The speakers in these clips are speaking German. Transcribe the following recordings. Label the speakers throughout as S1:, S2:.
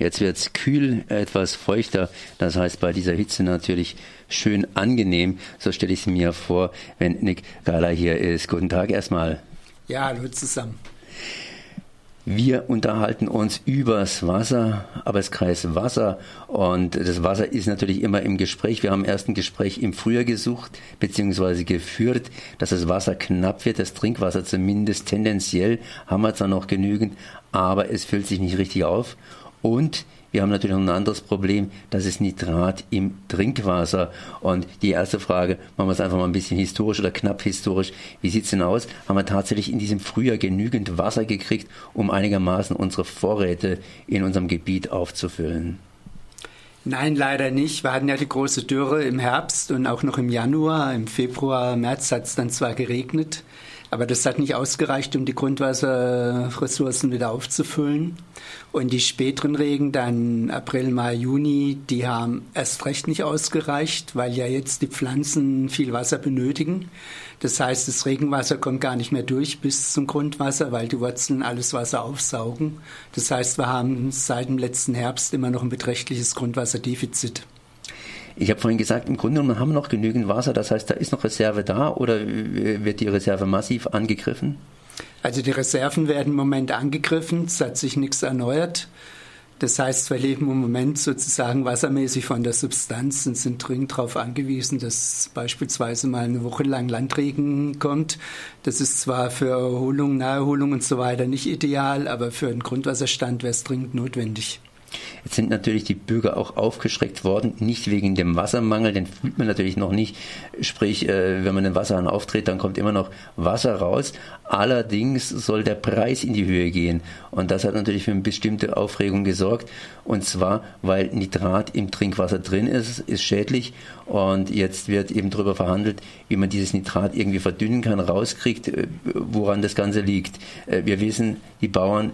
S1: Jetzt wird es kühl, etwas feuchter. Das heißt, bei dieser Hitze natürlich schön angenehm. So stelle ich es mir vor, wenn Nick Gala hier ist. Guten Tag erstmal.
S2: Ja, hallo zusammen.
S1: Wir unterhalten uns übers Wasser, Arbeitskreis Wasser. Und das Wasser ist natürlich immer im Gespräch. Wir haben erst ein Gespräch im Frühjahr gesucht, beziehungsweise geführt, dass das Wasser knapp wird, das Trinkwasser zumindest tendenziell haben wir zwar noch genügend, aber es füllt sich nicht richtig auf. Und wir haben natürlich noch ein anderes Problem, das ist Nitrat im Trinkwasser. Und die erste Frage, machen wir es einfach mal ein bisschen historisch oder knapp historisch. Wie sieht's denn aus? Haben wir tatsächlich in diesem Frühjahr genügend Wasser gekriegt, um einigermaßen unsere Vorräte in unserem Gebiet aufzufüllen?
S2: Nein, leider nicht. Wir hatten ja die große Dürre im Herbst und auch noch im Januar. Im Februar, März hat es dann zwar geregnet, aber das hat nicht ausgereicht, um die Grundwasserressourcen wieder aufzufüllen. Und die späteren Regen, dann April, Mai, Juni, die haben erst recht nicht ausgereicht, weil ja jetzt die Pflanzen viel Wasser benötigen. Das heißt, das Regenwasser kommt gar nicht mehr durch bis zum Grundwasser, weil die Wurzeln alles Wasser aufsaugen. Das heißt, wir haben seit dem letzten Herbst immer noch ein beträchtliches Grundwasserdefizit.
S1: Ich habe vorhin gesagt, im Grunde genommen haben wir noch genügend Wasser, das heißt, da ist noch Reserve da oder wird die Reserve massiv angegriffen?
S2: Also die Reserven werden im Moment angegriffen, es hat sich nichts erneuert. Das heißt, wir leben im Moment sozusagen wassermäßig von der Substanz und sind dringend darauf angewiesen, dass beispielsweise mal eine Woche lang Landregen kommt. Das ist zwar für Erholung, Naherholung und so weiter nicht ideal, aber für den Grundwasserstand wäre es dringend notwendig.
S1: Jetzt sind natürlich die Bürger auch aufgeschreckt worden, nicht wegen dem Wassermangel, den fühlt man natürlich noch nicht. Sprich, äh, wenn man den Wasserhahn auftritt, dann kommt immer noch Wasser raus. Allerdings soll der Preis in die Höhe gehen. Und das hat natürlich für eine bestimmte Aufregung gesorgt. Und zwar, weil Nitrat im Trinkwasser drin ist, ist schädlich. Und jetzt wird eben darüber verhandelt, wie man dieses Nitrat irgendwie verdünnen kann, rauskriegt, äh, woran das Ganze liegt. Äh, wir wissen, die Bauern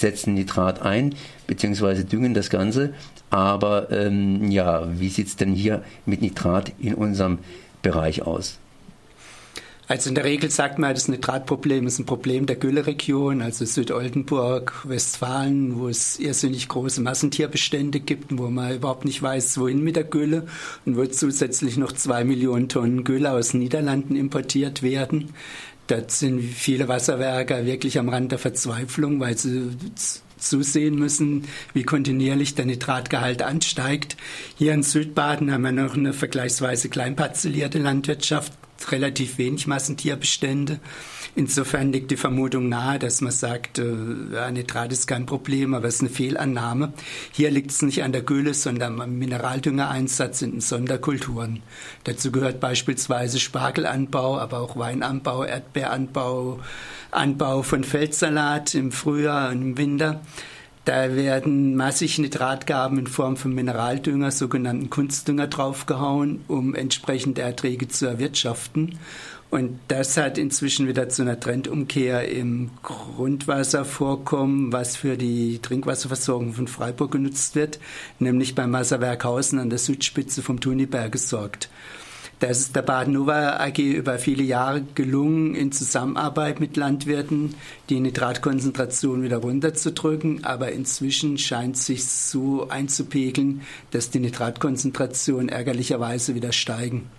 S1: setzen Nitrat ein, beziehungsweise düngen das Ganze. Aber ähm, ja, wie sieht es denn hier mit Nitrat in unserem Bereich aus?
S2: Also in der Regel sagt man, das Nitratproblem ist ein Problem der Gülleregion, also Südoldenburg, Westfalen, wo es irrsinnig große Massentierbestände gibt, wo man überhaupt nicht weiß, wohin mit der Gülle und wo zusätzlich noch zwei Millionen Tonnen Gülle aus den Niederlanden importiert werden. Dort sind viele Wasserwerke wirklich am Rand der Verzweiflung, weil sie zusehen müssen, wie kontinuierlich der Nitratgehalt ansteigt. Hier in Südbaden haben wir noch eine vergleichsweise kleinparzellierte Landwirtschaft relativ wenig Massentierbestände. Insofern liegt die Vermutung nahe, dass man sagt, äh, ja, Nitrat ist kein Problem, aber es ist eine Fehlannahme. Hier liegt es nicht an der Gülle, sondern am Mineraldüngereinsatz in den Sonderkulturen. Dazu gehört beispielsweise Spargelanbau, aber auch Weinanbau, Erdbeeranbau, Anbau von Feldsalat im Frühjahr und im Winter. Da werden massig Nitratgaben in Form von Mineraldünger, sogenannten Kunstdünger, draufgehauen, um entsprechende Erträge zu erwirtschaften. Und das hat inzwischen wieder zu einer Trendumkehr im Grundwasservorkommen, was für die Trinkwasserversorgung von Freiburg genutzt wird, nämlich beim Wasserwerk Hausen an der Südspitze vom Thuniberg gesorgt. Das ist der Baden-Nova AG über viele Jahre gelungen, in Zusammenarbeit mit Landwirten die Nitratkonzentration wieder runterzudrücken. Aber inzwischen scheint sich so einzupegeln, dass die Nitratkonzentration ärgerlicherweise wieder steigen.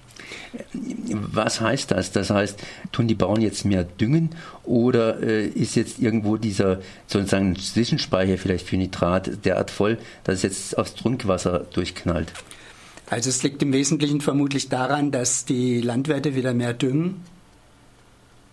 S1: Was heißt das? Das heißt, tun die Bauern jetzt mehr düngen oder äh, ist jetzt irgendwo dieser sozusagen Zwischenspeicher vielleicht für Nitrat derart voll, dass es jetzt aufs Trinkwasser durchknallt?
S2: Also es liegt im Wesentlichen vermutlich daran, dass die Landwirte wieder mehr düngen.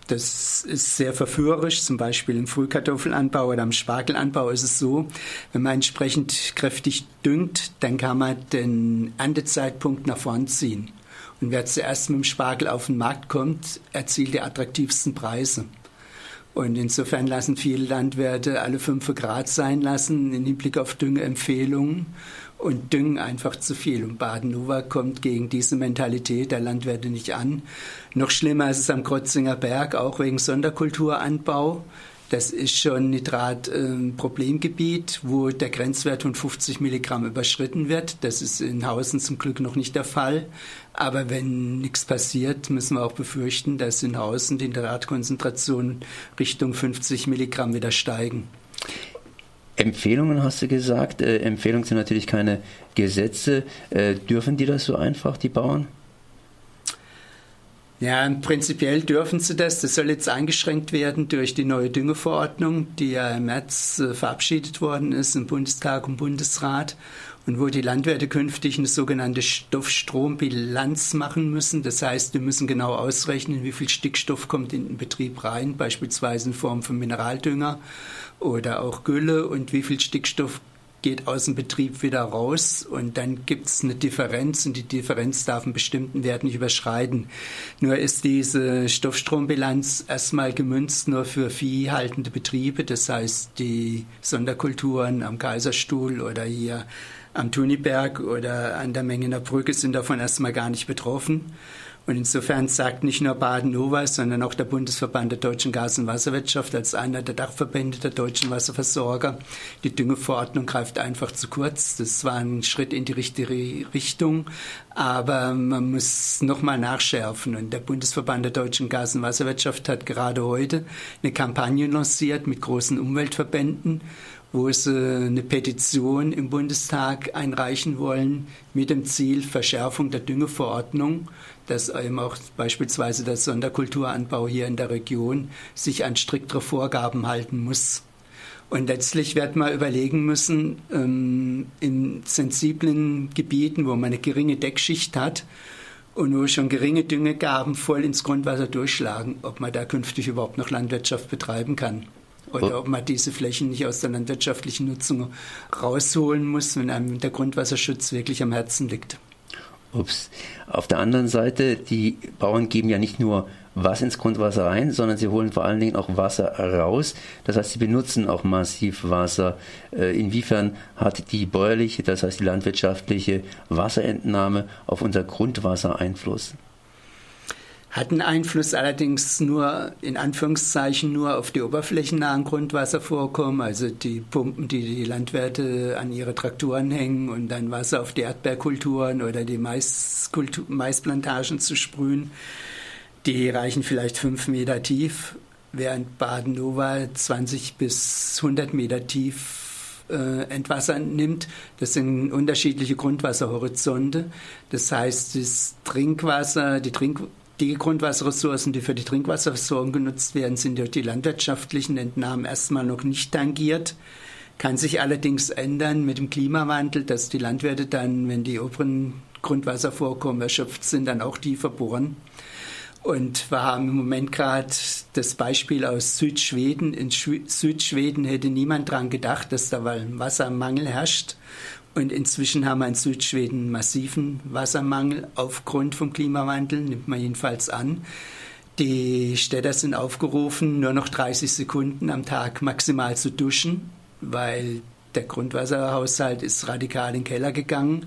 S2: Das ist sehr verführerisch, zum Beispiel im Frühkartoffelanbau oder im Spargelanbau ist es so, wenn man entsprechend kräftig düngt, dann kann man den Erntezeitpunkt nach vorn ziehen. Und wer zuerst mit dem Spargel auf den Markt kommt, erzielt die attraktivsten Preise. Und insofern lassen viele Landwirte alle fünf Grad sein lassen im Hinblick auf Düngeempfehlungen und düngen einfach zu viel. Und Baden-Nova kommt gegen diese Mentalität der Landwirte nicht an. Noch schlimmer ist es am Krotzinger Berg, auch wegen Sonderkulturanbau. Das ist schon Nitrat-Problemgebiet, äh, wo der Grenzwert von 50 Milligramm überschritten wird. Das ist in Hausen zum Glück noch nicht der Fall. Aber wenn nichts passiert, müssen wir auch befürchten, dass in Hausen die Nitratkonzentrationen Richtung 50 Milligramm wieder steigen.
S1: Empfehlungen hast du gesagt. Äh, Empfehlungen sind natürlich keine Gesetze. Äh, dürfen die das so einfach, die Bauern?
S2: Ja, prinzipiell dürfen sie das. Das soll jetzt eingeschränkt werden durch die neue Düngeverordnung, die ja im März äh, verabschiedet worden ist im Bundestag und Bundesrat und wo die Landwirte künftig eine sogenannte Stoffstrombilanz machen müssen. Das heißt, wir müssen genau ausrechnen, wie viel Stickstoff kommt in den Betrieb rein, beispielsweise in Form von Mineraldünger oder auch Gülle und wie viel Stickstoff geht aus dem Betrieb wieder raus und dann gibt es eine Differenz und die Differenz darf einen bestimmten Wert nicht überschreiten. Nur ist diese Stoffstrombilanz erstmal gemünzt nur für viehhaltende Betriebe, das heißt die Sonderkulturen am Kaiserstuhl oder hier am Tuniberg oder an der Mengener Brücke sind davon erstmal gar nicht betroffen. Und insofern sagt nicht nur Baden-Nova, sondern auch der Bundesverband der deutschen Gas- und Wasserwirtschaft als einer der Dachverbände der deutschen Wasserversorger, die Düngeverordnung greift einfach zu kurz. Das war ein Schritt in die richtige Richtung, aber man muss nochmal nachschärfen. Und der Bundesverband der deutschen Gas- und Wasserwirtschaft hat gerade heute eine Kampagne lanciert mit großen Umweltverbänden wo sie eine Petition im Bundestag einreichen wollen mit dem Ziel Verschärfung der Düngeverordnung, dass eben auch beispielsweise der Sonderkulturanbau hier in der Region sich an striktere Vorgaben halten muss. Und letztlich wird man überlegen müssen, ähm, in sensiblen Gebieten, wo man eine geringe Deckschicht hat und wo schon geringe Düngegaben voll ins Grundwasser durchschlagen, ob man da künftig überhaupt noch Landwirtschaft betreiben kann. Oder ob man diese Flächen nicht aus der landwirtschaftlichen Nutzung rausholen muss, wenn einem der Grundwasserschutz wirklich am Herzen liegt.
S1: Ups. Auf der anderen Seite, die Bauern geben ja nicht nur was ins Grundwasser rein, sondern sie holen vor allen Dingen auch Wasser raus. Das heißt, sie benutzen auch massiv Wasser. Äh, inwiefern hat die bäuerliche, das heißt die landwirtschaftliche Wasserentnahme auf unser Grundwasser Einfluss?
S2: Hatten Einfluss allerdings nur in Anführungszeichen nur auf die oberflächennahen Grundwasservorkommen, also die Pumpen, die die Landwirte an ihre Traktoren hängen und dann Wasser auf die Erdbeerkulturen oder die Maiskultur, Maisplantagen zu sprühen. Die reichen vielleicht fünf Meter tief, während Baden-Nova 20 bis 100 Meter tief äh, Entwasser nimmt. Das sind unterschiedliche Grundwasserhorizonte. Das heißt, das Trinkwasser, die Trink die Grundwasserressourcen, die für die Trinkwasserversorgung genutzt werden, sind durch die landwirtschaftlichen Entnahmen erstmal noch nicht tangiert. Kann sich allerdings ändern mit dem Klimawandel, dass die Landwirte dann, wenn die oberen Grundwasservorkommen erschöpft sind, dann auch tiefer bohren. Und wir haben im Moment gerade das Beispiel aus Südschweden. In Südschweden hätte niemand daran gedacht, dass da Wassermangel herrscht. Und inzwischen haben wir in Südschweden massiven Wassermangel aufgrund vom Klimawandel, nimmt man jedenfalls an. Die Städter sind aufgerufen, nur noch 30 Sekunden am Tag maximal zu duschen, weil der Grundwasserhaushalt ist radikal in den Keller gegangen.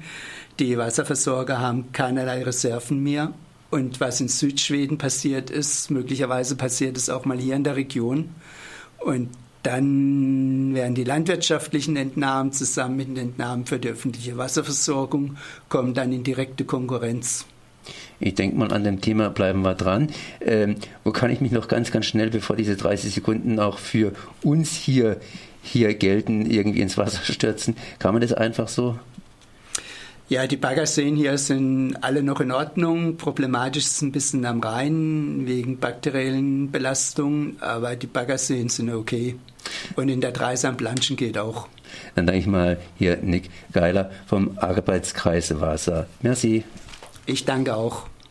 S2: Die Wasserversorger haben keinerlei Reserven mehr. Und was in Südschweden passiert ist, möglicherweise passiert es auch mal hier in der Region. Und dann werden die landwirtschaftlichen Entnahmen zusammen mit den Entnahmen für die öffentliche Wasserversorgung kommen dann in direkte Konkurrenz.
S1: Ich denke mal, an dem Thema bleiben wir dran. Ähm, wo kann ich mich noch ganz, ganz schnell, bevor diese 30 Sekunden auch für uns hier, hier gelten, irgendwie ins Wasser stürzen? Kann man das einfach so
S2: ja, die Baggerseen hier sind alle noch in Ordnung. Problematisch ist es ein bisschen am Rhein wegen bakteriellen Belastungen, aber die Baggerseen sind okay. Und in der Dreisam Planschen geht auch.
S1: Dann danke ich mal hier Nick Geiler vom Arbeitskreis Wasser. Merci.
S2: Ich danke auch.